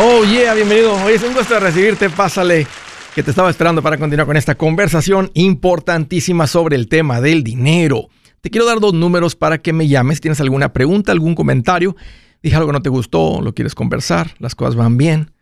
Oh, yeah, bienvenido. Hoy es un gusto recibirte. Pásale, que te estaba esperando para continuar con esta conversación importantísima sobre el tema del dinero. Te quiero dar dos números para que me llames. ¿Tienes alguna pregunta, algún comentario? Dije algo que no te gustó, lo quieres conversar, las cosas van bien.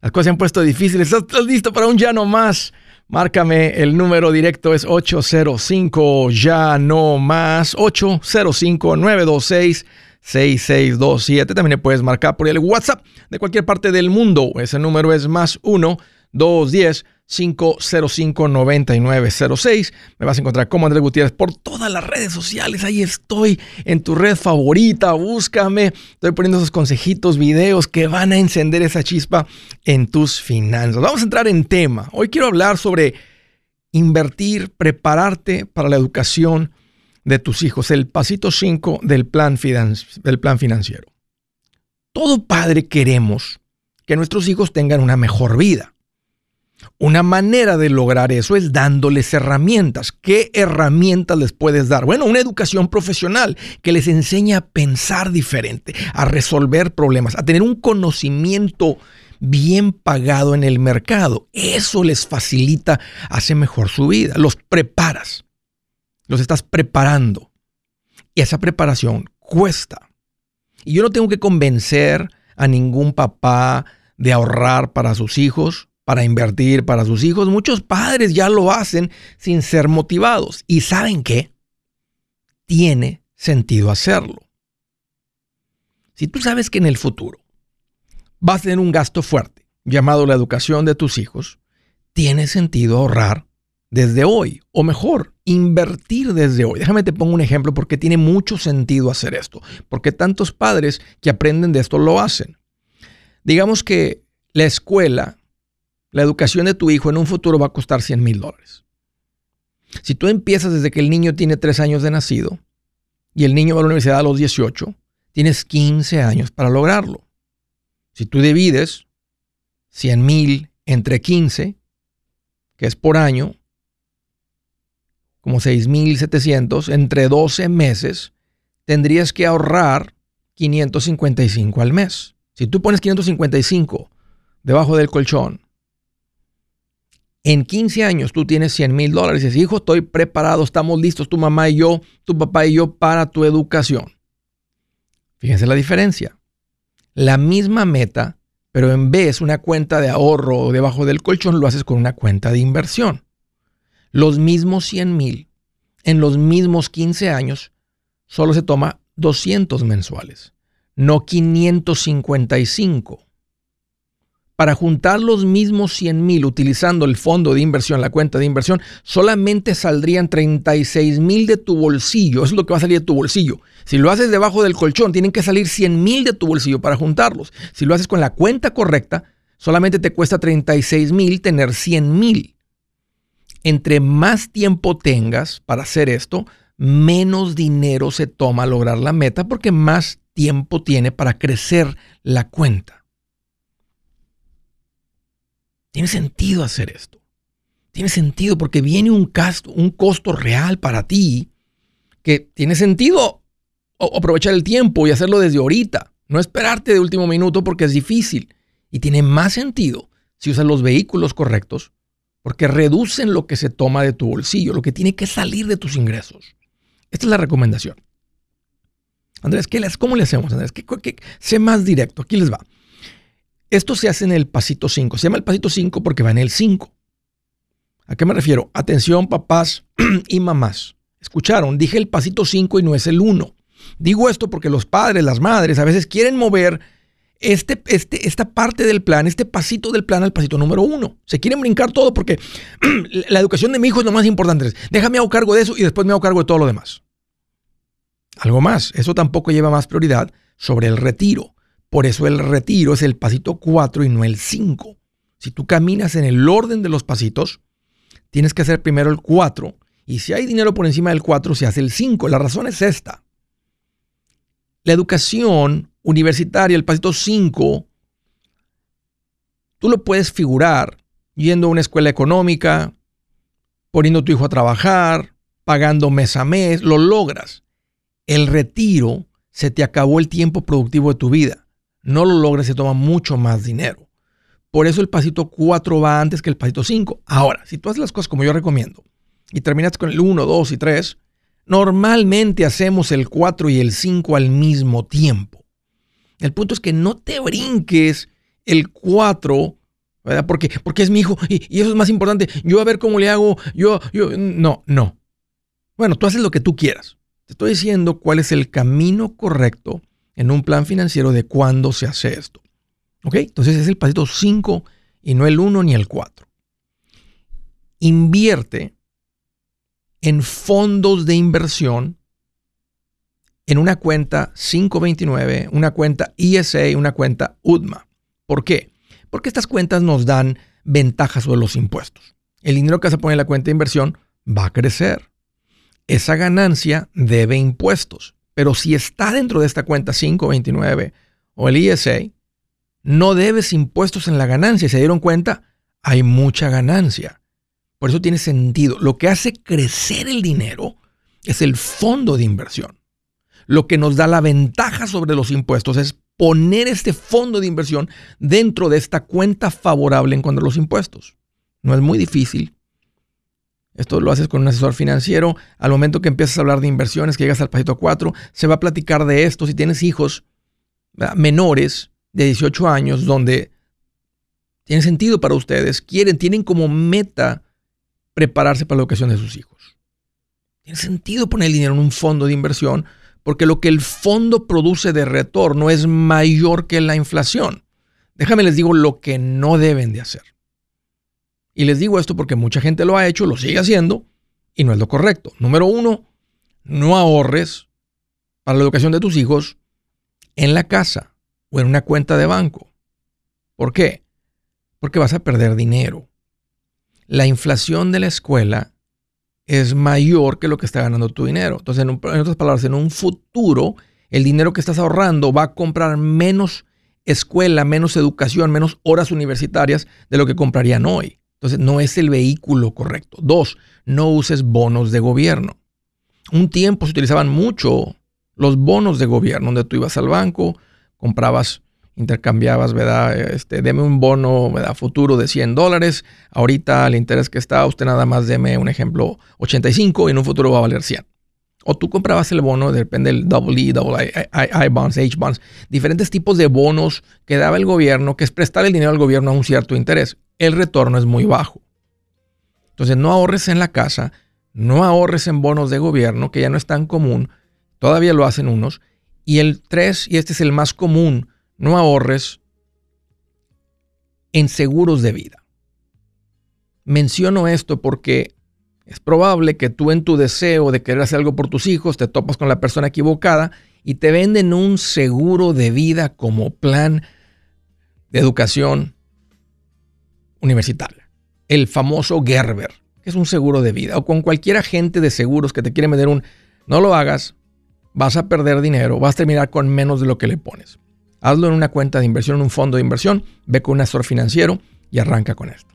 Las cosas se han puesto difíciles. ¿Estás listo para un ya no más? Márcame, el número directo es 805 ya no más 805 926 6627. También puedes marcar por el WhatsApp de cualquier parte del mundo. Ese número es más 1 210 505 9906. Me vas a encontrar como Andrés Gutiérrez por todas las redes sociales. Ahí estoy en tu red favorita. Búscame. Estoy poniendo esos consejitos, videos que van a encender esa chispa en tus finanzas. Vamos a entrar en tema. Hoy quiero hablar sobre invertir, prepararte para la educación de tus hijos, el pasito 5 del plan, del plan financiero. Todo padre queremos que nuestros hijos tengan una mejor vida. Una manera de lograr eso es dándoles herramientas. ¿Qué herramientas les puedes dar? Bueno, una educación profesional que les enseña a pensar diferente, a resolver problemas, a tener un conocimiento bien pagado en el mercado. Eso les facilita, hace mejor su vida. Los preparas los estás preparando. Y esa preparación cuesta. Y yo no tengo que convencer a ningún papá de ahorrar para sus hijos, para invertir para sus hijos. Muchos padres ya lo hacen sin ser motivados. ¿Y saben qué? Tiene sentido hacerlo. Si tú sabes que en el futuro vas a tener un gasto fuerte llamado la educación de tus hijos, tiene sentido ahorrar desde hoy, o mejor, invertir desde hoy. Déjame te pongo un ejemplo porque tiene mucho sentido hacer esto, porque tantos padres que aprenden de esto lo hacen. Digamos que la escuela, la educación de tu hijo en un futuro va a costar 100 mil dólares. Si tú empiezas desde que el niño tiene 3 años de nacido y el niño va a la universidad a los 18, tienes 15 años para lograrlo. Si tú divides 100 mil entre 15, que es por año, como 6.700, entre 12 meses, tendrías que ahorrar 555 al mes. Si tú pones 555 debajo del colchón, en 15 años tú tienes 100 mil dólares y dices, hijo, estoy preparado, estamos listos, tu mamá y yo, tu papá y yo, para tu educación. Fíjense la diferencia. La misma meta, pero en vez una cuenta de ahorro debajo del colchón, lo haces con una cuenta de inversión los mismos 100 mil en los mismos 15 años, solo se toma 200 mensuales, no 555. Para juntar los mismos 100 mil utilizando el fondo de inversión, la cuenta de inversión, solamente saldrían 36 mil de tu bolsillo. Eso es lo que va a salir de tu bolsillo. Si lo haces debajo del colchón, tienen que salir 100 mil de tu bolsillo para juntarlos. Si lo haces con la cuenta correcta, solamente te cuesta 36 mil tener 100 mil entre más tiempo tengas para hacer esto, menos dinero se toma lograr la meta porque más tiempo tiene para crecer la cuenta. Tiene sentido hacer esto. Tiene sentido porque viene un, un costo real para ti que tiene sentido aprovechar el tiempo y hacerlo desde ahorita. No esperarte de último minuto porque es difícil. Y tiene más sentido si usas los vehículos correctos porque reducen lo que se toma de tu bolsillo, lo que tiene que salir de tus ingresos. Esta es la recomendación. Andrés, ¿qué ¿cómo le hacemos, Andrés? ¿Qué, sé más directo, aquí les va. Esto se hace en el pasito 5. Se llama el pasito 5 porque va en el 5. ¿A qué me refiero? Atención, papás y mamás. Escucharon, dije el pasito 5 y no es el 1. Digo esto porque los padres, las madres, a veces quieren mover este, este, esta parte del plan, este pasito del plan al pasito número uno. Se quieren brincar todo porque la educación de mi hijo es lo más importante. Déjame hago cargo de eso y después me hago cargo de todo lo demás. Algo más, eso tampoco lleva más prioridad sobre el retiro. Por eso el retiro es el pasito 4 y no el 5. Si tú caminas en el orden de los pasitos, tienes que hacer primero el 4 y si hay dinero por encima del 4 se hace el 5. La razón es esta. La educación universitaria, el pasito 5, tú lo puedes figurar yendo a una escuela económica, poniendo a tu hijo a trabajar, pagando mes a mes, lo logras. El retiro se te acabó el tiempo productivo de tu vida. no lo logres se toma mucho más dinero. Por eso el pasito 4 va antes que el pasito 5. Ahora, si tú haces las cosas como yo recomiendo y terminas con el 1, 2 y 3, normalmente hacemos el 4 y el 5 al mismo tiempo. El punto es que no te brinques el 4, ¿verdad? Porque, porque es mi hijo y, eso es más importante. Yo a ver cómo le hago, yo, yo, no, no. Bueno, tú haces lo que tú quieras. Te estoy diciendo cuál es el camino correcto en un plan financiero de cuándo se hace esto. ¿Ok? Entonces es el pasito 5 y no el 1 ni el 4. Invierte en fondos de inversión en una cuenta 529, una cuenta ISA y una cuenta UDMA. ¿Por qué? Porque estas cuentas nos dan ventajas sobre los impuestos. El dinero que se pone en la cuenta de inversión va a crecer. Esa ganancia debe impuestos. Pero si está dentro de esta cuenta 529 o el ISA, no debes impuestos en la ganancia. ¿Se dieron cuenta? Hay mucha ganancia. Por eso tiene sentido. Lo que hace crecer el dinero es el fondo de inversión. Lo que nos da la ventaja sobre los impuestos es poner este fondo de inversión dentro de esta cuenta favorable en cuanto a los impuestos. No es muy difícil. Esto lo haces con un asesor financiero. Al momento que empiezas a hablar de inversiones, que llegas al pasito 4, se va a platicar de esto. Si tienes hijos menores de 18 años, donde tiene sentido para ustedes, quieren, tienen como meta prepararse para la educación de sus hijos. Tiene sentido poner el dinero en un fondo de inversión porque lo que el fondo produce de retorno es mayor que la inflación. Déjame les digo lo que no deben de hacer. Y les digo esto porque mucha gente lo ha hecho, lo sigue haciendo y no es lo correcto. Número uno, no ahorres para la educación de tus hijos en la casa o en una cuenta de banco. ¿Por qué? Porque vas a perder dinero. La inflación de la escuela es mayor que lo que está ganando tu dinero. Entonces, en, otras palabras, en un futuro, el dinero que estás ahorrando va a comprar menos escuela, menos educación, menos horas universitarias de lo que comprarían hoy. Entonces, no es el vehículo correcto. Dos, no uses bonos de gobierno. Un tiempo se utilizaban mucho los bonos de gobierno, donde tú ibas al banco, comprabas, intercambiabas, ¿verdad? Este, deme un bono, ¿verdad? Futuro de 100 dólares. Ahorita el interés que está, usted nada más deme un ejemplo 85 y en un futuro va a valer 100. O tú comprabas el bono, depende del double E, double I, I, bonds, H bonds, diferentes tipos de bonos que daba el gobierno, que es prestar el dinero al gobierno a un cierto interés. El retorno es muy bajo. Entonces no ahorres en la casa, no ahorres en bonos de gobierno, que ya no es tan común, todavía lo hacen unos. Y el 3, y este es el más común, no ahorres en seguros de vida. Menciono esto porque es probable que tú en tu deseo de querer hacer algo por tus hijos te topas con la persona equivocada y te venden un seguro de vida como plan de educación universitaria. El famoso Gerber, que es un seguro de vida. O con cualquier agente de seguros que te quiere vender un... No lo hagas, vas a perder dinero, vas a terminar con menos de lo que le pones. Hazlo en una cuenta de inversión, en un fondo de inversión, ve con un asesor financiero y arranca con esto.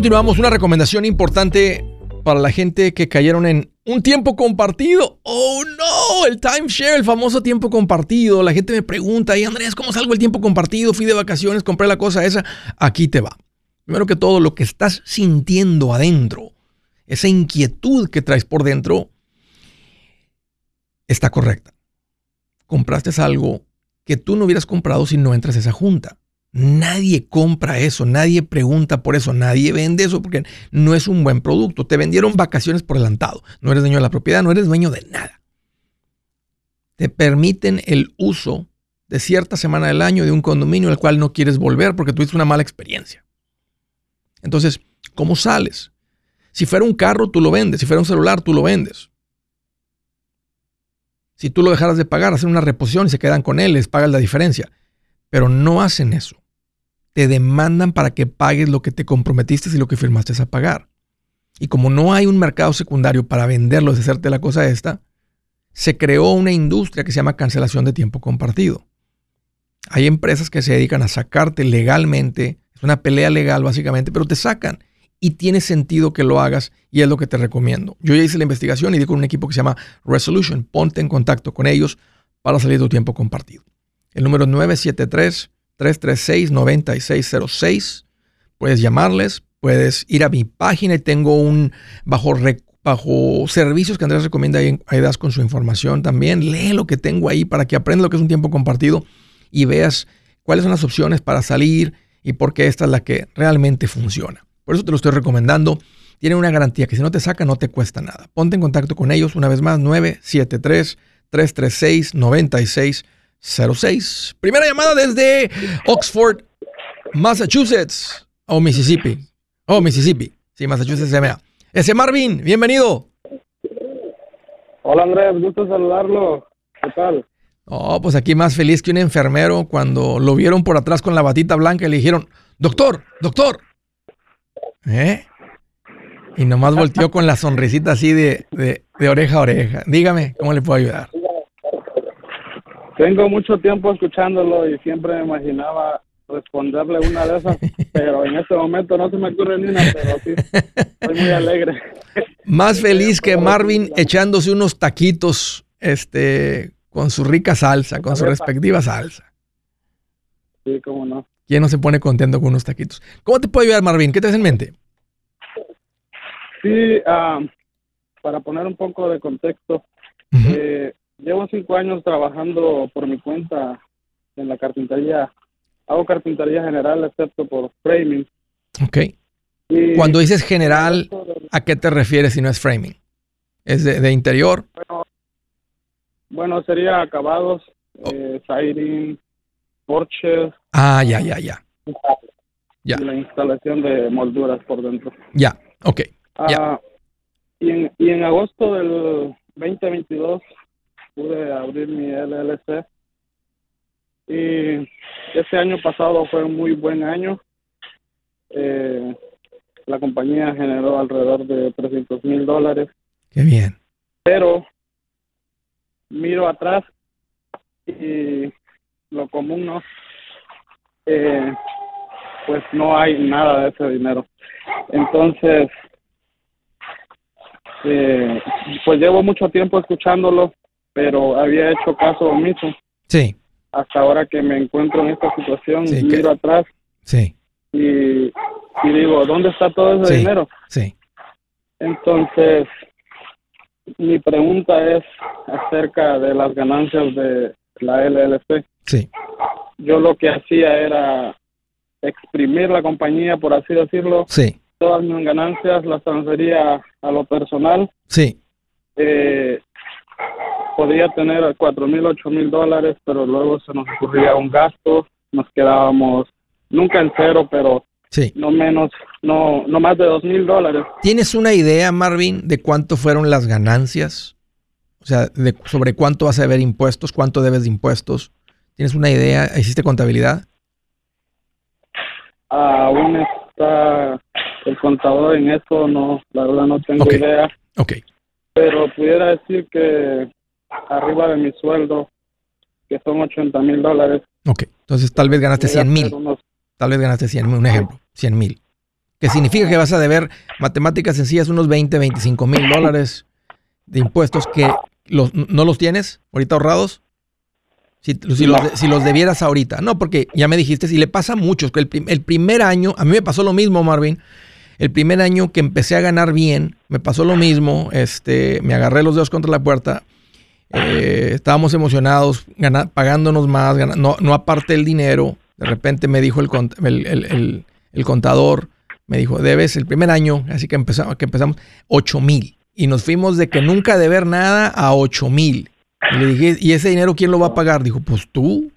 Continuamos, una recomendación importante para la gente que cayeron en un tiempo compartido. Oh no, el timeshare, el famoso tiempo compartido. La gente me pregunta, y Andrés, ¿cómo salgo el tiempo compartido? Fui de vacaciones, compré la cosa esa. Aquí te va. Primero que todo, lo que estás sintiendo adentro, esa inquietud que traes por dentro, está correcta. Compraste algo que tú no hubieras comprado si no entras a esa junta. Nadie compra eso, nadie pregunta por eso, nadie vende eso porque no es un buen producto. Te vendieron vacaciones por adelantado. No eres dueño de la propiedad, no eres dueño de nada. Te permiten el uso de cierta semana del año de un condominio al cual no quieres volver porque tuviste una mala experiencia. Entonces, ¿cómo sales? Si fuera un carro, tú lo vendes. Si fuera un celular, tú lo vendes. Si tú lo dejaras de pagar, hacen una reposición y se quedan con él, les pagas la diferencia. Pero no hacen eso te demandan para que pagues lo que te comprometiste y lo que firmaste a pagar. Y como no hay un mercado secundario para venderlo, de hacerte la cosa esta, se creó una industria que se llama cancelación de tiempo compartido. Hay empresas que se dedican a sacarte legalmente, es una pelea legal básicamente, pero te sacan y tiene sentido que lo hagas y es lo que te recomiendo. Yo ya hice la investigación y di con un equipo que se llama Resolution. Ponte en contacto con ellos para salir de tu tiempo compartido. El número 973 336-9606. Puedes llamarles, puedes ir a mi página y tengo un bajo, bajo servicios que Andrés recomienda ahí, ahí das con su información también. Lee lo que tengo ahí para que aprendas lo que es un tiempo compartido y veas cuáles son las opciones para salir y por qué esta es la que realmente funciona. Por eso te lo estoy recomendando. Tienen una garantía que si no te saca no te cuesta nada. Ponte en contacto con ellos una vez más 973 336 96 06. Primera llamada desde Oxford, Massachusetts. O oh, Mississippi. Oh, Mississippi. Sí, Massachusetts MA. Ese Marvin, bienvenido. Hola Andrés, gusto saludarlo. ¿Qué tal? Oh, pues aquí más feliz que un enfermero cuando lo vieron por atrás con la batita blanca y le dijeron, doctor, doctor. ¿Eh? Y nomás volteó con la sonrisita así de, de, de oreja a oreja. Dígame, ¿cómo le puedo ayudar? Tengo mucho tiempo escuchándolo y siempre me imaginaba responderle una de esas, pero en este momento no se me ocurre ni una, pero sí, estoy muy alegre. Más feliz que Marvin echándose unos taquitos este, con su rica salsa, con su respectiva salsa. Sí, cómo no. ¿Quién no se pone contento con unos taquitos? ¿Cómo te puede ayudar, Marvin? ¿Qué te hace en mente? Sí, ah, para poner un poco de contexto, eh, Llevo cinco años trabajando por mi cuenta en la carpintería. Hago carpintería general excepto por framing. Ok. Cuando dices general, ¿a qué te refieres si no es framing? ¿Es de, interior? Bueno, sería acabados, oh. eh, siding, porches. Ah, ya, ya, ya. Ya. Y la instalación de molduras por dentro. Ya, ok. Ah, y, en, y en agosto del 2022 pude abrir mi LLC. Y este año pasado fue un muy buen año. Eh, la compañía generó alrededor de 300 mil dólares. Qué bien. Pero miro atrás y lo común no. Eh, pues no hay nada de ese dinero. Entonces, eh, pues llevo mucho tiempo escuchándolo, pero había hecho caso omiso. Sí. Hasta ahora que me encuentro en esta situación, miro atrás. Sí. Y, y, digo, ¿dónde está todo ese dinero? Sí. Entonces, mi pregunta es acerca de las ganancias de la LLC. Sí. Yo lo que hacía era exprimir la compañía, por así decirlo. Sí. Todas mis ganancias las transfería a lo personal. Sí. Eh, podría tener cuatro mil, ocho mil dólares, pero luego se nos ocurría un gasto, nos quedábamos nunca en cero, pero sí. no menos, no, no más de dos mil dólares. ¿Tienes una idea, Marvin, de cuánto fueron las ganancias? O sea, de, sobre cuánto vas a deber impuestos, cuánto debes de impuestos. ¿Tienes una idea? ¿Hiciste contabilidad? Aún está el contador en eso, no, la verdad no tengo idea. Ok. Pero pudiera decir que arriba de mi sueldo, que son 80 mil dólares. Ok, entonces tal vez ganaste 100 mil. Tal vez ganaste 100 mil, un ejemplo, 100 mil. Que significa que vas a deber matemáticas sencillas unos 20, 25 mil dólares de impuestos que los, no los tienes ahorita ahorrados. Si, los, debieras ahorita. No, porque ya me dijiste, si le pasa a muchos, que el, el, primer año, a mí me pasó lo mismo, Marvin. El primer año que empecé a ganar bien, me pasó lo mismo. Este, me agarré los dedos contra la puerta. Eh, estábamos emocionados, pagándonos más, no, no, aparte el dinero. De repente me dijo el, el, el, contador, me dijo, debes el primer año, así que empezamos, empezamos 8 mil. Y nos fuimos de que nunca deber nada a 8 mil. Y le dije, ¿y ese dinero quién lo va a pagar? Dijo, pues tú.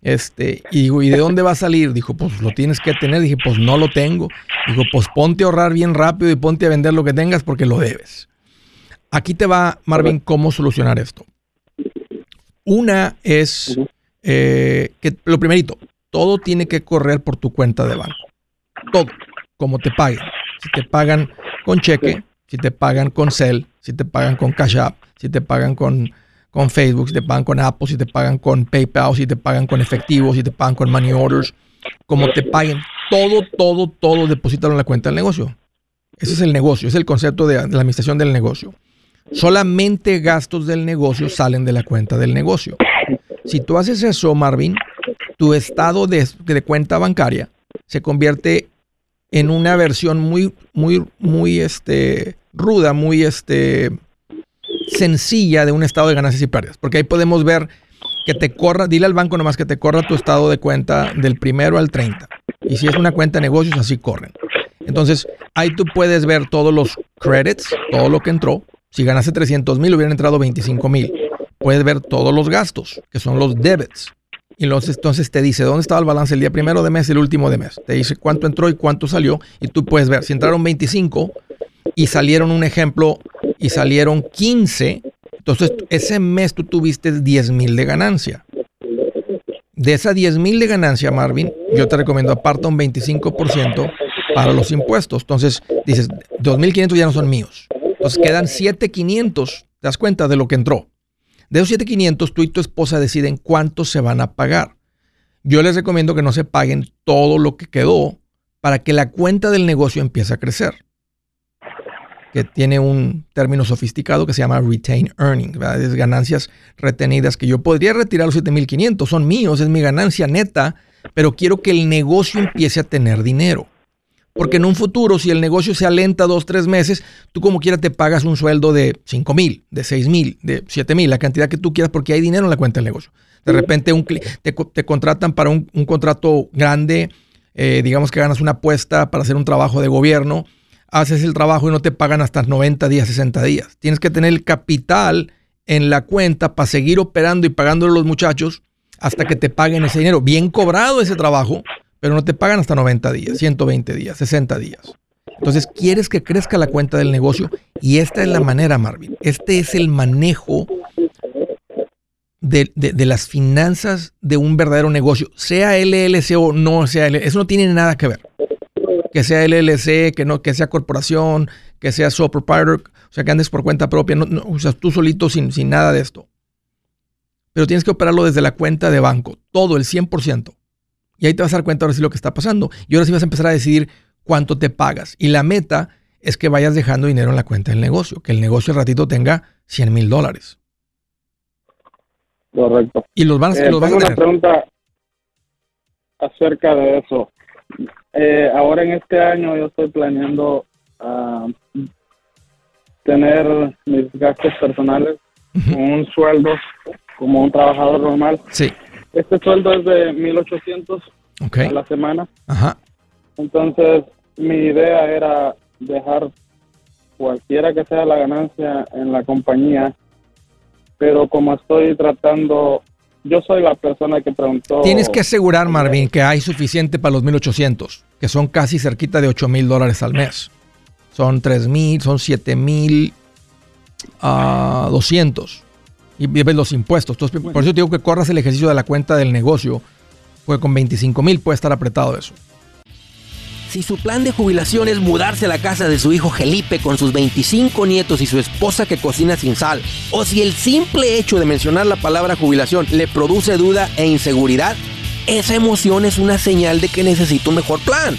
Este, ¿y de dónde va a salir? Dijo, pues lo tienes que tener. Dije, pues no lo tengo. Dijo, pues ponte a ahorrar bien rápido y ponte a vender lo que tengas porque lo debes. Aquí te va, Marvin, cómo solucionar esto. Una es eh, que lo primerito, todo tiene que correr por tu cuenta de banco. Todo, como te paguen. Si te pagan con cheque, si te pagan con Cell, si te pagan con Cash App, si te pagan con con Facebook, si te pagan con Apple, si te pagan con PayPal, si te pagan con efectivo, si te pagan con money orders, como te paguen, todo, todo, todo deposítalo en la cuenta del negocio. Ese es el negocio, es el concepto de, la administración del negocio. Solamente gastos del negocio salen de la cuenta del negocio. Si tú haces eso, Marvin, tu estado de, de cuenta bancaria se convierte en una versión muy, muy, muy este, ruda, muy este, sencilla de un estado de ganancias y pérdidas. Porque ahí podemos ver que te corra, dile al banco nomás que te corra tu estado de cuenta del primero al 30. Y si es una cuenta de negocios, así corren. Entonces, ahí tú puedes ver todos los credits, todo lo que entró. Si ganaste 300 mil, hubieran entrado 25 mil. Puedes ver todos los gastos, que son los debits. Y entonces te dice dónde estaba el balance el día primero de mes y el último de mes. Te dice cuánto entró y cuánto salió. Y tú puedes ver, si entraron 25 y salieron un ejemplo y salieron 15, entonces ese mes tú tuviste 10 mil de ganancia. De esa 10 mil de ganancia, Marvin, yo te recomiendo aparta un 25% para los impuestos. Entonces dices, 2.500 ya no son míos. Entonces quedan 7.500, te das cuenta de lo que entró. De esos 7.500, tú y tu esposa deciden cuántos se van a pagar. Yo les recomiendo que no se paguen todo lo que quedó para que la cuenta del negocio empiece a crecer que tiene un término sofisticado que se llama retain earnings, es ganancias retenidas que yo podría retirar los 7.500, son míos, es mi ganancia neta, pero quiero que el negocio empiece a tener dinero. Porque en un futuro, si el negocio se alenta dos, tres meses, tú como quiera te pagas un sueldo de 5 mil, de 6 mil, de 7 mil, la cantidad que tú quieras, porque hay dinero en la cuenta del negocio. De repente un, te, te contratan para un, contrato grande, eh, digamos que ganas una apuesta para hacer un trabajo de gobierno, haces el trabajo y no te pagan hasta 90 días, 60 días. Tienes que tener el capital en la cuenta para seguir operando y pagándole a los muchachos hasta que te paguen ese dinero. Bien cobrado ese trabajo, pero no te pagan hasta 90 días, 120 días, 60 días. Entonces, quieres que crezca la cuenta del negocio y esta es la manera, Marvin. Este es el manejo de, las finanzas de un verdadero negocio, sea LLC o no sea LLC. Eso no tiene nada que ver que sea LLC, que no, que sea corporación, que sea sole proprietor, o sea, que andes por cuenta propia, o sea, tú solito sin, sin nada de esto. Pero tienes que operarlo desde la cuenta de banco, todo, el 100%. Y ahí te vas a dar cuenta ahora sí lo que está pasando. Y ahora sí vas a empezar a decidir cuánto te pagas. Y la meta es que vayas dejando dinero en la cuenta del negocio, que el negocio al ratito tenga 100 mil dólares. Correcto. Y los van, eh, los tengo una pregunta acerca de eso. Eh, ahora en este año yo estoy planeando uh, tener mis gastos personales con un sueldo como un trabajador normal. Sí. Este sueldo es de 1800 okay. a la semana. Ajá. Entonces, mi idea era dejar cualquiera que sea la ganancia en la compañía, pero como estoy tratando, yo soy la persona que preguntó. Tienes que asegurar, Marvin, que hay suficiente para los 1800, que son casi cerquita de 8 mil dólares al mes. Son 3 mil, son 7 mil 200. Y ves los impuestos. Entonces, por eso te digo que corras el ejercicio de la cuenta del negocio, porque con 25 mil puede estar apretado eso. Si su plan de jubilación es mudarse a la casa de su hijo Felipe con sus 25 nietos y su esposa que cocina sin sal, o si el simple hecho de mencionar la palabra jubilación le produce duda e inseguridad, esa emoción es una señal de que necesita un mejor plan.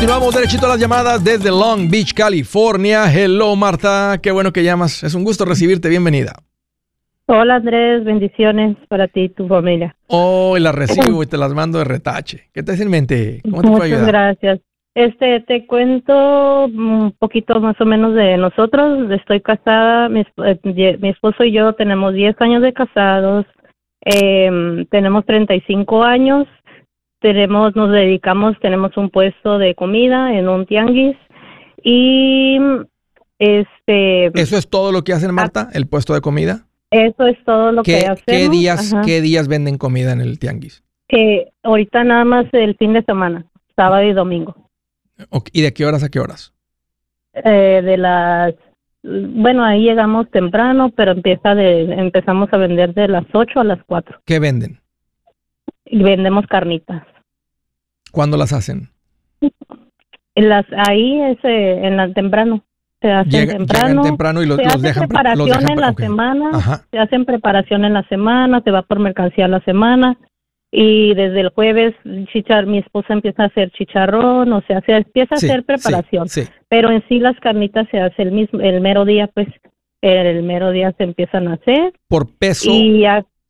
Continuamos derechito a las llamadas desde Long Beach, California. Hello, Marta. Qué bueno que llamas. Es un gusto recibirte. Bienvenida. Hola, Andrés. Bendiciones para ti y tu familia. Oh, las recibo y te las mando de retache. ¿Qué te hace en mente? ¿Cómo te puedo ayudar? Muchas gracias. Este, te cuento un poquito más o menos de nosotros. Estoy casada, mi, eh, mi esposo y yo tenemos 10 años de casados, eh, tenemos 35 años tenemos, nos dedicamos, tenemos un puesto de comida en un tianguis y este. ¿Eso es todo lo que hacen, Marta? ¿El puesto de comida? Eso es todo lo que hacemos. ¿qué días, ¿Qué días venden comida en el tianguis? Que ahorita nada más el fin de semana, sábado y domingo. ¿Y de qué horas a qué horas? Eh, de las bueno, ahí llegamos temprano, pero empieza de empezamos a vender de las 8 a las 4. ¿Qué venden? Y vendemos carnitas. ¿Cuándo las hacen? En las, ahí es eh, en la temprano. Se hacen temprano. temprano y los, se los hace dejan preparación en la semana. Se hacen preparación en la semana, se va por mercancía la semana. Y desde el jueves chichar, mi esposa empieza a hacer chicharrón, o sea, se empieza a hacer preparación. Pero en sí las carnitas se hace el mismo, el mero día, pues, el, mero día se empiezan a hacer. Por peso,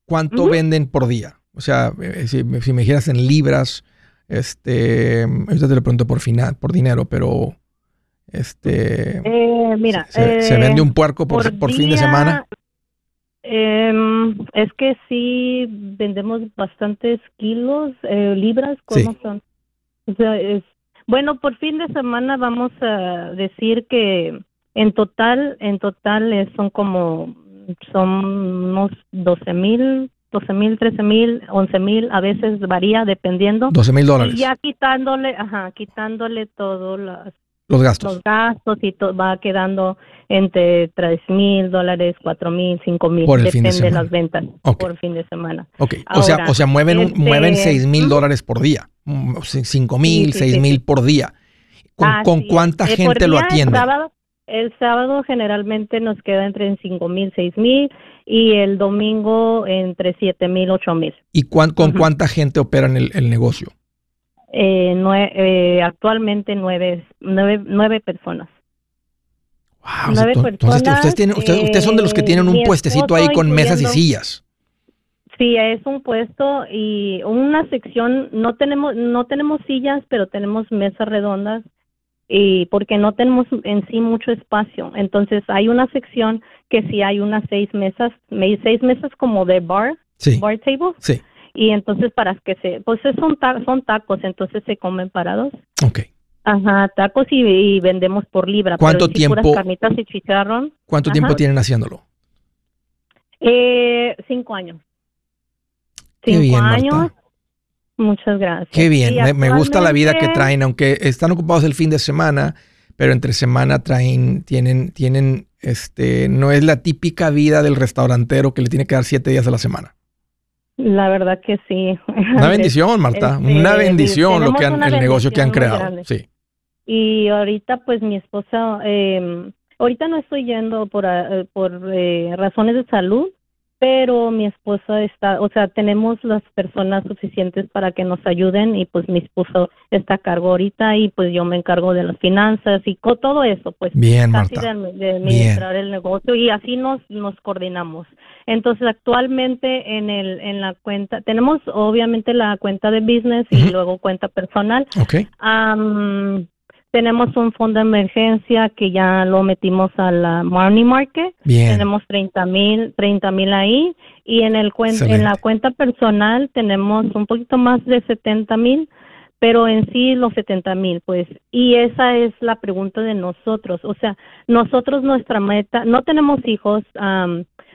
¿cuánto venden por día? O sea, eh, si, si me dijeras en libras, este, ahorita te lo pregunto por final, por dinero, pero este, eh, mira, se, vende un puerco por, fin de semana. Em, es que sí vendemos bastantes kilos, eh, libras, ¿cómo son? O sea, es, bueno, por fin de semana vamos a decir que en total, en total son como, son unos 12 mil 12 mil, 13 mil, 11 mil, a veces varía dependiendo. 12 mil dólares. Y ya quitándole, ajá, quitándole todos los gastos. Los gastos y todo va quedando entre 3 mil dólares, 4 mil, 5 mil. Depende de, las ventas por fin de semana. Ok, o, sea, o sea, mueven, este, mueven 6 mil dólares por día, 5 mil, 6 mil por día. ¿Con, ah, ¿con cuánta gente lo atiende? El sábado generalmente nos queda entre 5 mil, 6 mil y el domingo entre 7 mil, 8 mil. ¿Y con cuánta gente opera en el, negocio? Eh, eh, actualmente nueve, nueve, nueve, personas. Wow, entonces, ustedes, tienen, ustedes, son de los que tienen un puestecito ahí con mesas y sillas. Sí, es un puesto y una sección, no tenemos, no tenemos sillas, pero tenemos mesas redondas y porque no tenemos en sí mucho espacio. Entonces hay una sección que sí hay unas seis mesas, seis mesas como de bar, bar table. Sí. Y entonces para que se, pues son, son tacos, entonces se comen parados. Ok. Ajá, tacos y, vendemos por libra. ¿Cuánto tiempo? Puras carnitas y chicharrón. ¿Cuánto tiempo tienen haciéndolo? Eh, cinco años. Cinco años. Muchas gracias. Qué bien, me, gusta la vida que traen, aunque están ocupados el fin de semana, pero entre semana traen, tienen, tienen, este, no es la típica vida del restaurantero que le tiene que dar siete días a la semana. La verdad que sí. Una bendición, Marta, este, una bendición lo que han, el negocio que han creado. Sí. Y ahorita, pues mi esposa, eh, ahorita no estoy yendo por, eh, por eh, razones de salud, pero mi esposa está, o sea, tenemos las personas suficientes para que nos ayuden y pues mi esposo está a cargo ahorita y pues yo me encargo de las finanzas y todo eso, pues Bien, casi de, administrar el negocio y así nos nos coordinamos. Entonces, actualmente en el en la cuenta tenemos obviamente la cuenta de business y luego cuenta personal. Okay. Tenemos un fondo de emergencia que ya lo metimos a la money market. Tenemos 30 mil 30 mil ahí. Y en, el en la cuenta personal tenemos un poquito más de 70 mil, pero en sí los 70 mil, pues. Y esa es la pregunta de nosotros. O sea, nosotros nuestra meta, no tenemos hijos.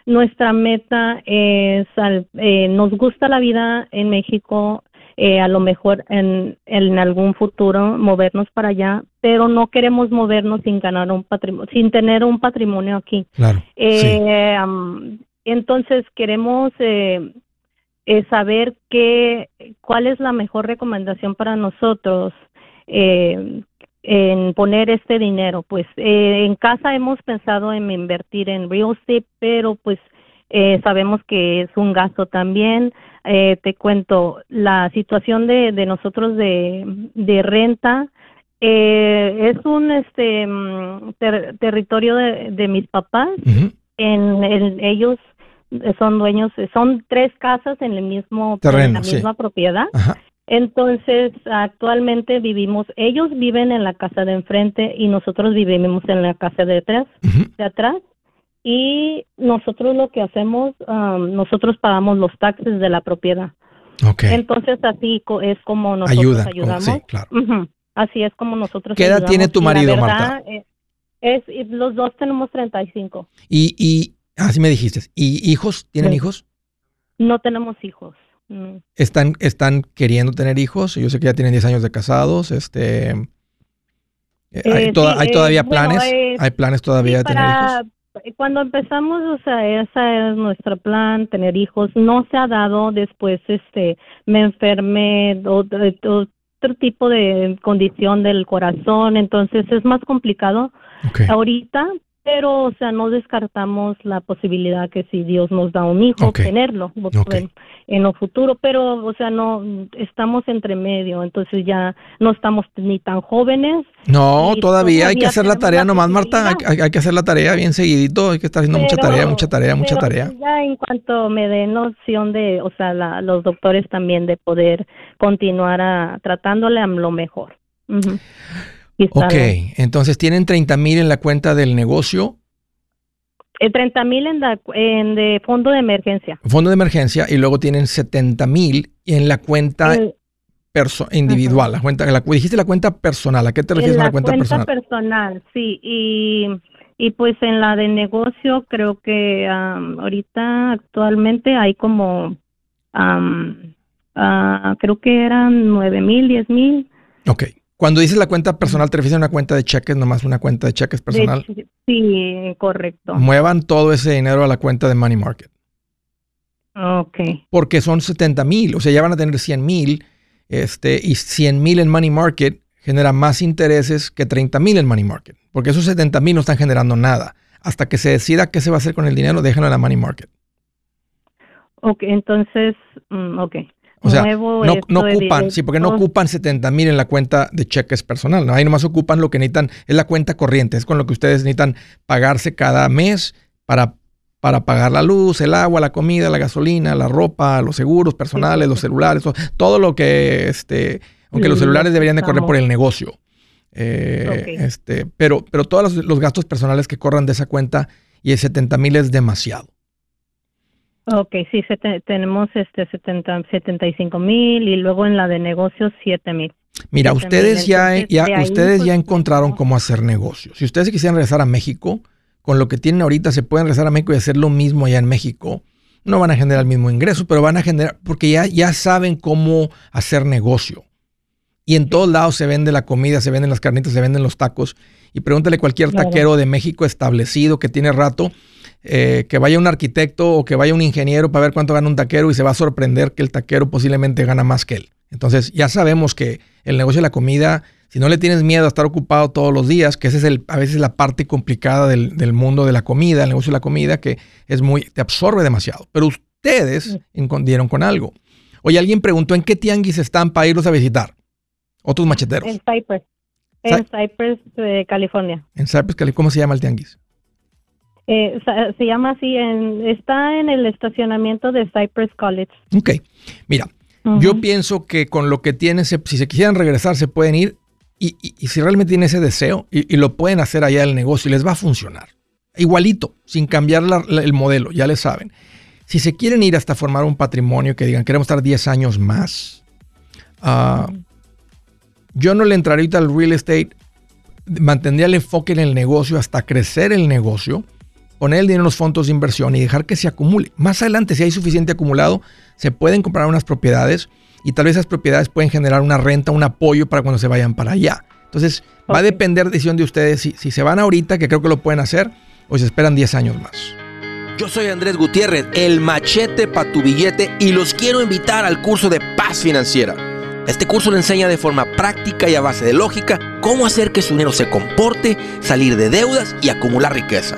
nuestra meta es, eh, nos gusta la vida en México, eh, a lo mejor en, en algún futuro movernos para allá, pero no queremos movernos sin ganar un patrimonio, sin tener un patrimonio aquí. Claro. Eh, entonces queremos eh, saber qué, cuál es la mejor recomendación para nosotros en poner este dinero. Pues en casa hemos pensado en invertir en real estate, pero pues eh, sabemos que es un gasto también. Eh, te cuento, la situación de, de nosotros de, de renta eh, es un este mm, territorio de, de, mis papás. en, ellos son dueños, son tres casas en el mismo terreno, la misma propiedad. Entonces, actualmente vivimos, ellos viven en la casa de enfrente y nosotros vivimos en la casa de atrás, de atrás y nosotros lo que hacemos, um, nosotros pagamos los taxes de la propiedad. Okay. Entonces así es como nosotros ayudamos. Sí, claro. Así es como nosotros ¿Qué edad tiene tu marido, Marta? Eh, es, los dos tenemos 35. Y, y así me dijiste, ¿y hijos? ¿Tienen hijos? No tenemos hijos. ¿Están, ¿Están queriendo tener hijos? Yo sé que ya tienen 10 años de casados. Este, ¿Hay, eh, ¿hay todavía planes? ¿Hay planes todavía de tener hijos? Cuando empezamos, o sea, ese es nuestro plan, tener hijos. No se ha dado después, este, me enfermé, otro, otro tipo de condición del corazón, entonces es más complicado. Ahorita pero o sea no descartamos la posibilidad que si Dios nos da un hijo tenerlo en, en, futuro. Pero o sea no estamos entre medio entonces ya no estamos ni tan jóvenes. No todavía, hay que hacer la tarea nomás Marta. Hay, que hacer la tarea bien seguidito hay que estar haciendo mucha tarea mucha tarea mucha tarea. ya en cuanto me den opción de o sea los doctores también de poder continuar a, tratándole a lo mejor Ok, entonces tienen 30 mil en la cuenta del negocio. El 30 mil en, en de fondo de emergencia. Fondo de emergencia y luego tienen 70 mil en la cuenta individual. La cuenta, la, dijiste la cuenta personal. ¿A qué te refieres con la cuenta, personal? personal? personal, sí. Y, y pues en la de negocio creo que ahorita actualmente hay como, ah, creo que eran 9 mil, 10 mil. Ok. Cuando dices la cuenta personal, ¿te refieres a una cuenta de cheques, nomás una cuenta de cheques personal? sí, correcto. Muevan todo ese dinero a la cuenta de Money Market. Ok. Porque son 70 mil, o sea, ya van a tener 100 mil, este, y 100 mil en Money Market genera más intereses que 30 mil en Money Market, porque esos 70 mil no están generando nada. Hasta que se decida qué se va a hacer con el dinero, déjenlo en la Money Market. Ok, entonces, mm, ok. O sea, no, no ocupan, sí, porque no ocupan 70 mil en la cuenta de cheques personal, ¿no? Ahí nomás ocupan lo que necesitan, es la cuenta corriente, es con lo que ustedes necesitan pagarse cada mes para, para pagar la luz, el agua, la comida, la gasolina, la ropa, los seguros personales, los celulares, todo, lo que, este, aunque los celulares deberían de correr por el negocio. Eh, este, pero, pero todos los, gastos personales que corran de esa cuenta y el 70 mil es demasiado. Ok, sí, tenemos este 70, 75 mil y luego en la de negocios 7 mil. Mira, ustedes ya, ya ustedes ya pues, encontraron cómo hacer negocios. Si ustedes quisieran regresar a México, con lo que tienen ahorita se pueden regresar a México y hacer lo mismo allá en México. No van a generar el mismo ingreso, pero van a generar, porque ya, ya saben cómo hacer negocio. Y en todos lados se vende la comida, se venden las carnitas, se venden los tacos. Y pregúntale a cualquier taquero de México establecido que tiene rato, eh, que vaya un arquitecto o que vaya un ingeniero para ver cuánto gana un taquero y se va a sorprender que el taquero posiblemente gana más que él. Entonces ya sabemos que el negocio de la comida, si no le tienes miedo a estar ocupado todos los días, que esa es el, a veces la parte complicada del, del, mundo de la comida, el negocio de la comida, que es muy, te absorbe demasiado. Pero ustedes dieron con algo. Oye, alguien preguntó en qué tianguis están para irlos a visitar. Otros macheteros. En Cypress. En Cypress, eh, California. En Cypress, California. ¿Cómo se llama el tianguis? Eh, se llama así, en, está en el estacionamiento de Cypress College. Ok, mira, yo pienso que con lo que tienen, si se quisieran regresar, se pueden ir y, si realmente tienen ese deseo y, lo pueden hacer allá el negocio y les va a funcionar. Igualito, sin cambiar el modelo, ya le saben. Si se quieren ir hasta formar un patrimonio que digan, queremos estar 10 años más, uh, yo no le entraría ahorita al real estate, mantendría el enfoque en el negocio hasta crecer el negocio, poner el dinero en los fondos de inversión y dejar que se acumule. Más adelante, si hay suficiente acumulado, se pueden comprar unas propiedades y tal vez esas propiedades pueden generar una renta, un apoyo para cuando se vayan para allá. Entonces, va a depender decisión de ustedes si, si se van ahorita, que creo que lo pueden hacer, o se esperan 10 años más. Yo soy Andrés Gutiérrez, el machete para tu billete, y los quiero invitar al curso de paz financiera. Este curso le enseña de forma práctica y a base de lógica cómo hacer que su dinero se comporte, salir de deudas y acumular riqueza.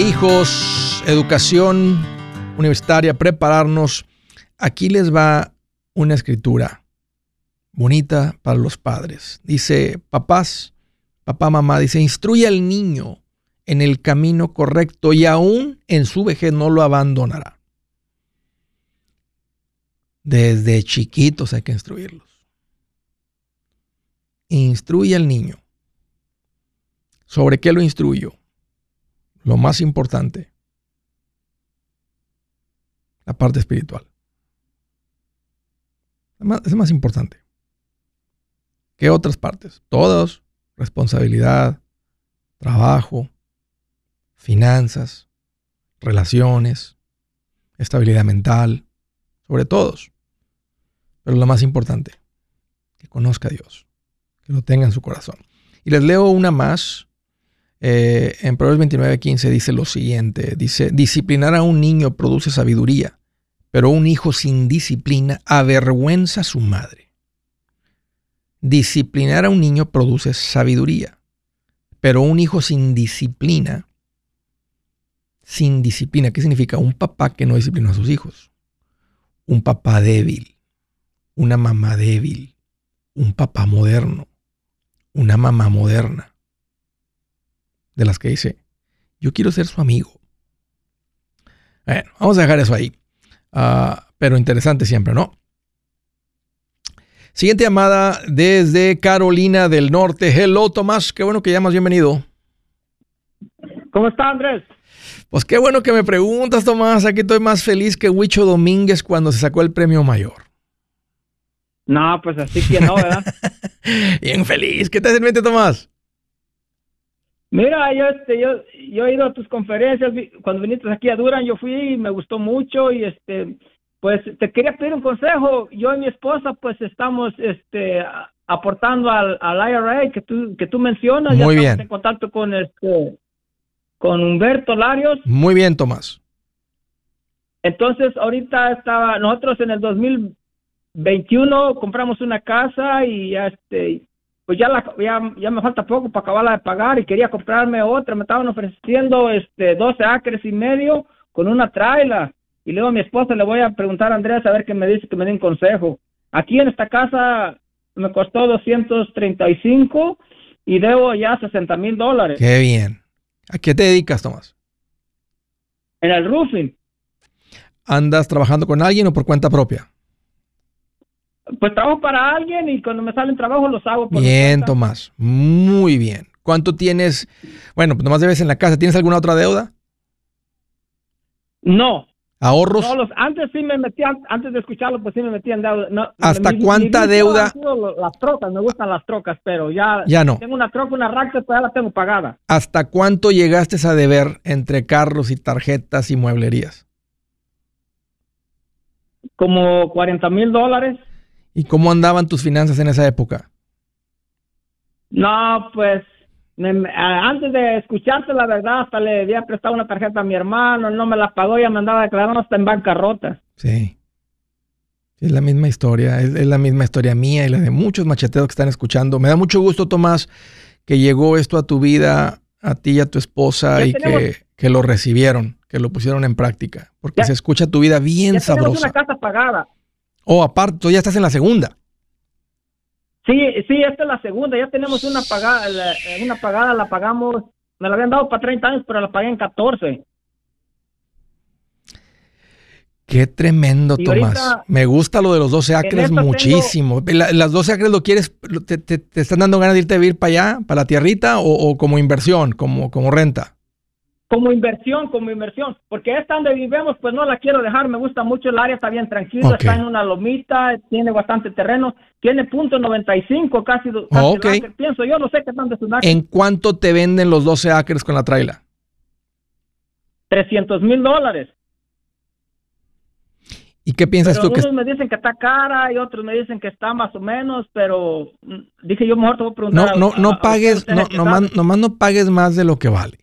Hijos, educación universitaria, prepararnos, aquí les va una escritura bonita para los padres. Dice, papás, papá, mamá, dice, instruye al niño en el camino correcto y aún en su vejez no lo abandonará. Desde chiquitos hay que instruirlos. Instruye al niño. ¿Sobre qué lo instruyo? Lo más importante, la parte espiritual. Es más importante. ¿Qué otras partes? Todos. Responsabilidad, trabajo, finanzas, relaciones, estabilidad mental, sobre todos. Pero lo más importante, que conozca a Dios, que lo tenga en su corazón. Y les leo una más eh, en Proverbios 29:15 dice lo siguiente, dice, disciplinar a un niño produce sabiduría, pero un hijo sin disciplina avergüenza a su madre. Disciplinar a un niño produce sabiduría, pero un hijo sin disciplina, sin disciplina, ¿qué significa? Un papá que no disciplina a sus hijos, un papá débil, una mamá débil, un papá moderno, una mamá moderna de las que dice, yo quiero ser su amigo. Bueno, vamos a dejar eso ahí. Ah, pero interesante siempre, ¿no? Siguiente llamada desde Carolina del Norte. Hello, Tomás. Qué bueno que llamas. Bienvenido. ¿Cómo está, Andrés? Pues qué bueno que me preguntas, Tomás. Aquí estoy más feliz que Huicho Domínguez cuando se sacó el premio mayor. No, pues así que no, ¿verdad? Bien feliz. ¿Qué te hace en mente, Tomás? Mira, yo, este, yo, yo he ido a tus conferencias. Cuando viniste aquí a Duran, yo fui y me gustó mucho. Y este, pues te quería pedir un consejo. Yo y mi esposa, pues estamos este, aportando al, al IRA que tú, que tú mencionas. Muy ya bien. En contacto con, este, con Humberto Larios. Muy bien, Tomás. Entonces, ahorita estaba, nosotros en el 2021 compramos una casa y ya, este, pues ya, la, ya, ya me falta poco para acabarla de pagar y quería comprarme otra. Me estaban ofreciendo este, 12 acres y medio con una traila. Y luego a mi esposa le voy a preguntar a Andrés a ver qué me dice, que me dé un consejo. Aquí en esta casa me costó 235 y debo ya 60 mil dólares. Qué bien. ¿A qué te dedicas, Tomás? En el roofing. ¿Andas trabajando con alguien o por cuenta propia? Pues trabajo para alguien y cuando me salen trabajos los hago por mi Bien. Tomás. Muy bien. ¿Cuánto tienes? Bueno, pues nomás debes en la casa. ¿Tienes alguna otra deuda? No, ¿Ahorros? no los, antes sí me metía, antes de escucharlo, pues sí me metía en deuda. No, ¿Hasta mi- mi cuánta vicio deuda? Las trocas, me gustan las trocas, pero ya, Ya no. tengo una troca, una Raxer, pero ya la tengo pagada. ¿Hasta cuánto llegaste a deber entre carros y tarjetas y mueblerías? Como 40 mil dólares. ¿Y cómo andaban tus finanzas en esa época? No, pues me- antes de escucharte la verdad, hasta le había prestado una tarjeta a mi hermano, no me la pagó, ya me andaba declarando hasta en bancarrota. Sí. Es la misma historia, es, es la misma historia mía y la de muchos macheteros que están escuchando. Me da mucho gusto, Tomás, que llegó esto a tu vida, a ti y a tu esposa, Ya y tenemos- que, que lo recibieron, que lo pusieron en práctica, porque Ya- se escucha tu vida bien Ya tenemos sabrosa. una casa pagada. Oh, aparte, tú ya estás en la segunda. Sí, sí, esta es la segunda. Ya tenemos una pagada, la- una pagada la pagamos, me la habían dado para 30 años, pero la pagué en 14. Qué tremendo, Y Tomás. ahorita- Me gusta lo de los 12 acres tengo- muchísimo. La- ¿Las 12 acres lo quieres, te, te- te están dando ganas de irte a vivir para allá, para la tierrita, o, o como inversión, como, como renta? Como inversión, como inversión. Porque esta donde vivimos, pues no la quiero dejar. Me gusta mucho el área, está bien tranquilo, Ok. está en una lomita, tiene bastante terreno, tiene punto 95, casi. casi Ok. el acre. Pienso, yo no sé qué un acre. ¿En cuánto te venden los 12 acres con la traila? 300 mil dólares. ¿Y qué piensas Pero tú que unos me dicen que está cara y otros me dicen que está más o menos, pero mm, dije yo mejor te voy a preguntar. no, no, a- a- no a pagues, ustedes no, que nomás, nomás no pagues más de lo que vale.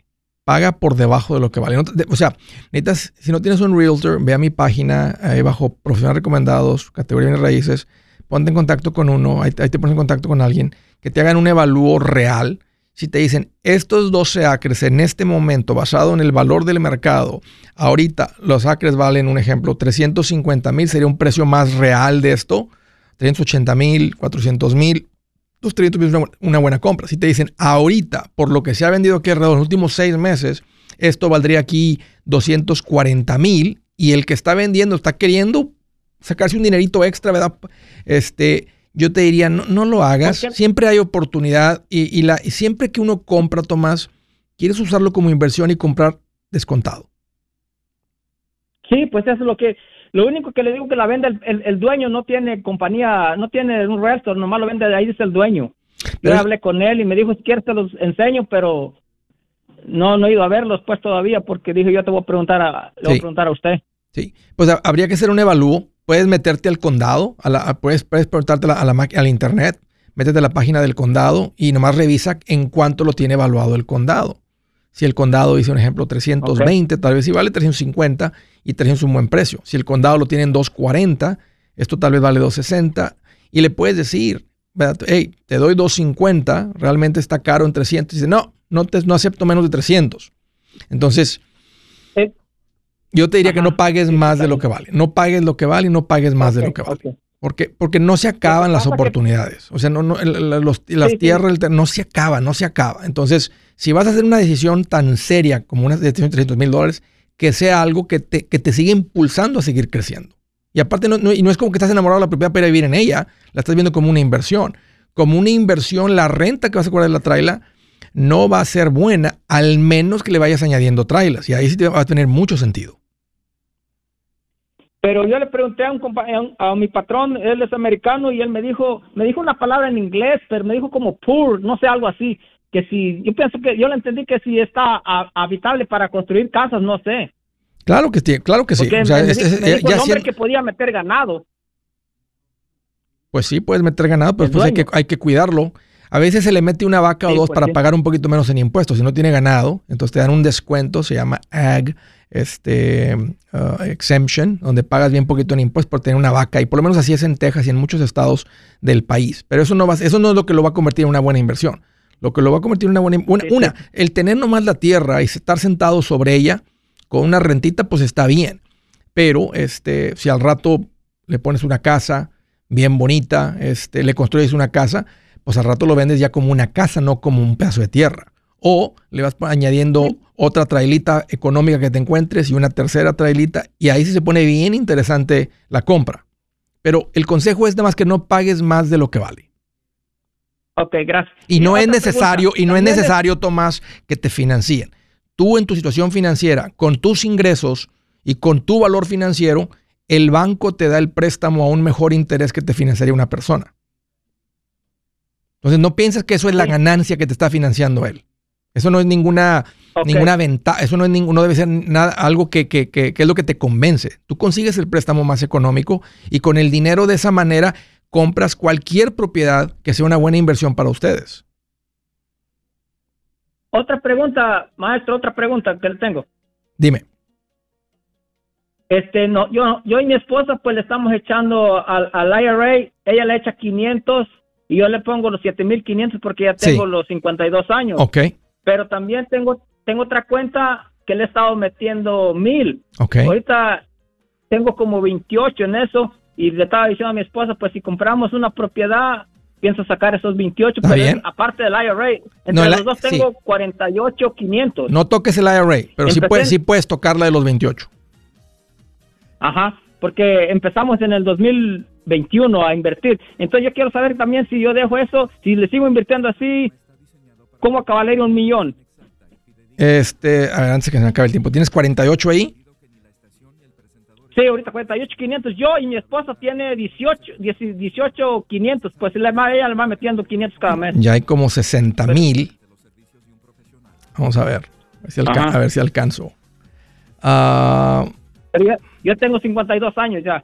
Paga por debajo de lo que vale. O sea, necesitas, si no tienes un realtor, ve a mi página, ahí bajo profesionales recomendados, categoría de raíces, ponte en contacto con uno, ahí, ahí te pones en contacto con alguien, que te hagan un evalúo real. Si te dicen, estos 12 acres en este momento, basado en el valor del mercado, ahorita los acres valen, un ejemplo, 350 mil, sería un precio más real de esto, 380 mil, 400 mil, 300 mil es una, una buena compra. Si te dicen, ahorita, por lo que se ha vendido aquí alrededor de los últimos seis meses, esto valdría aquí 240 mil y el que está vendiendo está queriendo sacarse un dinerito extra, ¿verdad? Este, yo te diría, no, no lo hagas. Siempre hay oportunidad y, y la, y siempre que uno compra, Tomás, quieres usarlo como inversión y comprar descontado. Sí, pues eso es lo que, lo único que le digo que la vende el, el- el dueño, no tiene compañía, no tiene un realtor, nomás lo vende, ahí dice el dueño. Pero Yo hablé con él y me dijo, si quieres te los enseño, pero no, no he ido a verlos pues todavía porque dije, yo te voy a preguntar a, le voy a preguntar a usted. Sí, pues ha- habría que hacer un evalúo. Puedes meterte al condado, a la, a- puedes, puedes preguntarte a la, al internet, métete a la página del condado y nomás revisa en cuánto lo tiene evaluado el condado. Si el condado dice, un ejemplo, 320, tal vez sí vale 350 y 300 es un buen precio. Si el condado lo tiene en 240, esto tal vez vale 260 y le puedes decir, hey, te doy 250, realmente está caro en 300. Y dice, no, no, te, no acepto menos de 300. Entonces, yo te diría que no pagues más de lo que vale. No pagues lo que vale y no pagues más de lo que vale. Porque, porque no se acaban las oportunidades. O sea, no, no, los- las Sí, tierras no se acaba, no se acaba. Entonces, si vas a hacer una decisión tan seria como una decisión de 300 mil dólares, que sea algo que te, que te siga impulsando a seguir creciendo. Y aparte, no, y no es como que estás enamorado de la propiedad para vivir en ella, la estás viendo como una inversión. Como una inversión, la renta que vas a cobrar de la traila no va a ser buena, al menos que le vayas añadiendo trailas. Y ahí sí te va a tener mucho sentido. Pero yo le pregunté a un a, mi patrón, él es americano y él me dijo, me dijo una palabra en inglés, pero me dijo como poor, no sé, algo así, que si, yo pienso que, yo le entendí que si está habitable para construir casas, no sé. Claro que, claro que sí. O sea, el hombre que podía meter ganado. Pues sí, puedes meter ganado, pero después hay que, hay que cuidarlo. A veces se le mete una vaca o dos pues para pagar un poquito menos en impuestos. Si no tiene ganado, entonces te dan un descuento, se llama AG, este, uh, exemption, donde pagas bien poquito en impuestos por tener una vaca. Y por lo menos así es en Texas y en muchos estados del país. Pero eso no, va, eso no es lo que lo va a convertir en una buena inversión. Lo que lo va a convertir en una buena una, una, el tener nomás la tierra y estar sentado sobre ella con una rentita, pues está bien. Pero este, si al rato le pones una casa bien bonita, este, le construyes una casa, pues al rato lo vendes ya como una casa, no como un pedazo de tierra. O le vas añadiendo otra trailita económica que te encuentres y una tercera trailita, y ahí sí se pone bien interesante la compra. Pero el consejo es nada más que no pagues más de lo que vale. Ok, gracias. Y, no es necesario, y no es necesario, Tomás, que te financien. Tú en tu situación financiera, con tus ingresos y con tu valor financiero, el banco te da el préstamo a un mejor interés que te financiaría una persona. Entonces no pienses que eso es la ganancia que te está financiando él. Eso no es ninguna, ninguna ventaja, eso no, es no debe ser nada, algo que, que, que, es lo que te convence. Tú consigues el préstamo más económico y con el dinero de esa manera compras cualquier propiedad que sea una buena inversión para ustedes. Otra pregunta, maestro, otra pregunta que le tengo. Dime. Este, no, yo, yo y mi esposa pues le estamos echando al, al IRA, ella le echa 500 y yo le pongo los 7500 porque ya tengo los 52 años. Ok. Pero también tengo, tengo otra cuenta que le he estado metiendo mil. Ok. Ahorita tengo como 28 en eso y le estaba diciendo a mi esposa, pues si compramos una propiedad, pienso sacar esos 28, pero aparte del IRA, entre los dos tengo 48, 500. No toques el IRA, pero sí puedes, sí puedes tocar de los 28. Ajá, porque empezamos en el 2000, 21 a invertir. Entonces yo quiero saber también si yo dejo eso, si le sigo invirtiendo así, ¿cómo acabaría un millón? Este, a ver, antes que se me acabe el tiempo, ¿tienes 48 ahí? Sí, ahorita 48, 500. Yo y mi esposa tiene 18, 18 500. Pues ella le va metiendo 500 cada mes. Ya hay como 60 mil. Vamos a ver. A ver si, alcanzo. Ah, yo tengo 52 años ya.